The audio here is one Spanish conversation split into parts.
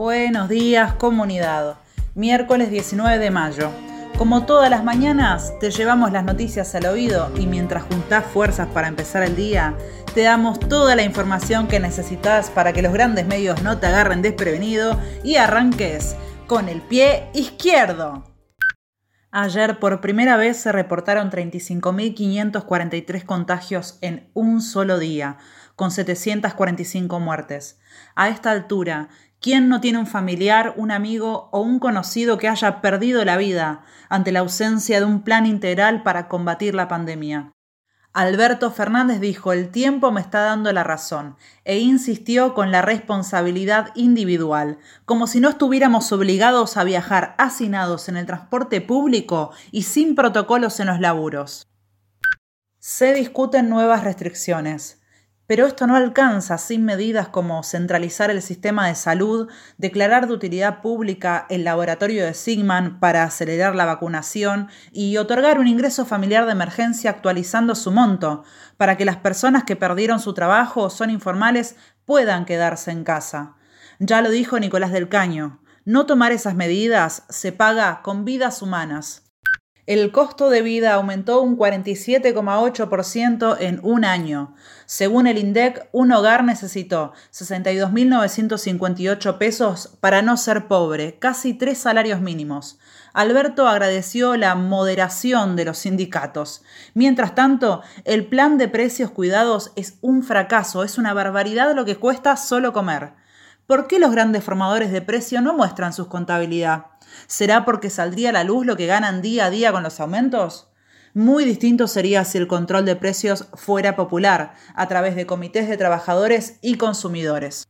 Buenos días comunidad. Miércoles 19 de mayo. Como todas las mañanas, te llevamos las noticias al oído y mientras juntás fuerzas para empezar el día, te damos toda la información que necesitas para que los grandes medios no te agarren desprevenido y arranques con el pie izquierdo. Ayer por primera vez se reportaron 35.543 contagios en un solo día, con 745 muertes. A esta altura, ¿Quién no tiene un familiar, un amigo o un conocido que haya perdido la vida ante la ausencia de un plan integral para combatir la pandemia? Alberto Fernández dijo, el tiempo me está dando la razón, e insistió con la responsabilidad individual, como si no estuviéramos obligados a viajar hacinados en el transporte público y sin protocolos en los laburos. Se discuten nuevas restricciones. Pero esto no alcanza sin medidas como centralizar el sistema de salud, declarar de utilidad pública el laboratorio de Sigman para acelerar la vacunación y otorgar un ingreso familiar de emergencia actualizando su monto, para que las personas que perdieron su trabajo o son informales puedan quedarse en casa. Ya lo dijo Nicolás del Caño, no tomar esas medidas se paga con vidas humanas. El costo de vida aumentó un 47,8% en un año. Según el INDEC, un hogar necesitó 62.958 pesos para no ser pobre, casi tres salarios mínimos. Alberto agradeció la moderación de los sindicatos. Mientras tanto, el plan de precios cuidados es un fracaso, es una barbaridad lo que cuesta solo comer. ¿Por qué los grandes formadores de precio no muestran sus contabilidad? ¿Será porque saldría a la luz lo que ganan día a día con los aumentos? Muy distinto sería si el control de precios fuera popular, a través de comités de trabajadores y consumidores.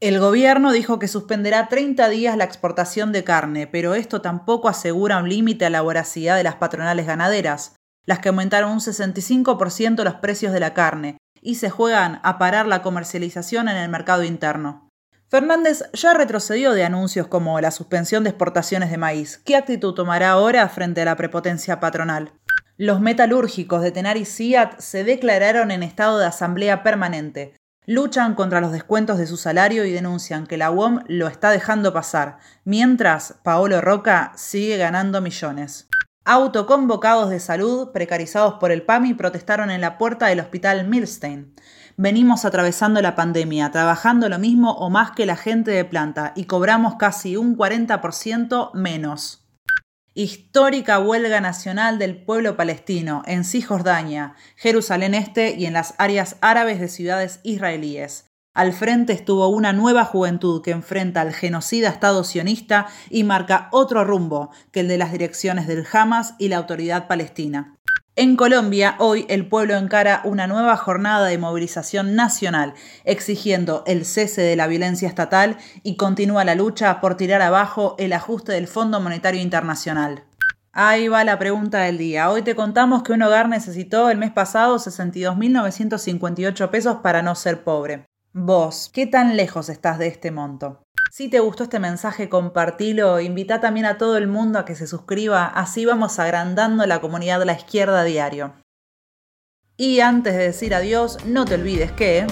El gobierno dijo que suspenderá 30 días la exportación de carne, pero esto tampoco asegura un límite a la voracidad de las patronales ganaderas, las que aumentaron un 65% los precios de la carne y se juegan a parar la comercialización en el mercado interno. Fernández ya retrocedió de anuncios como la suspensión de exportaciones de maíz. ¿Qué actitud tomará ahora frente a la prepotencia patronal? Los metalúrgicos de Tenar y Ciat se declararon en estado de asamblea permanente. Luchan contra los descuentos de su salario y denuncian que la UOM lo está dejando pasar, mientras Paolo Roca sigue ganando millones. Autoconvocados de salud, precarizados por el PAMI, protestaron en la puerta del hospital Milstein. Venimos atravesando la pandemia, trabajando lo mismo o más que la gente de planta y cobramos casi un 40% menos. Histórica huelga nacional del pueblo palestino en Cisjordania, Jerusalén Este y en las áreas árabes de ciudades israelíes. Al frente estuvo una nueva juventud que enfrenta al genocida Estado sionista y marca otro rumbo que el de las direcciones del Hamas y la autoridad palestina. En Colombia, hoy el pueblo encara una nueva jornada de movilización nacional, exigiendo el cese de la violencia estatal y continúa la lucha por tirar abajo el ajuste del Fondo Monetario Internacional. Ahí va la pregunta del día. Hoy te contamos que un hogar necesitó el mes pasado 62.958 pesos para no ser pobre. Vos, ¿qué tan lejos estás de este monto? Si te gustó este mensaje, compartilo, invita también a todo el mundo a que se suscriba, así vamos agrandando la comunidad de la izquierda diario. Y antes de decir adiós, no te olvides que...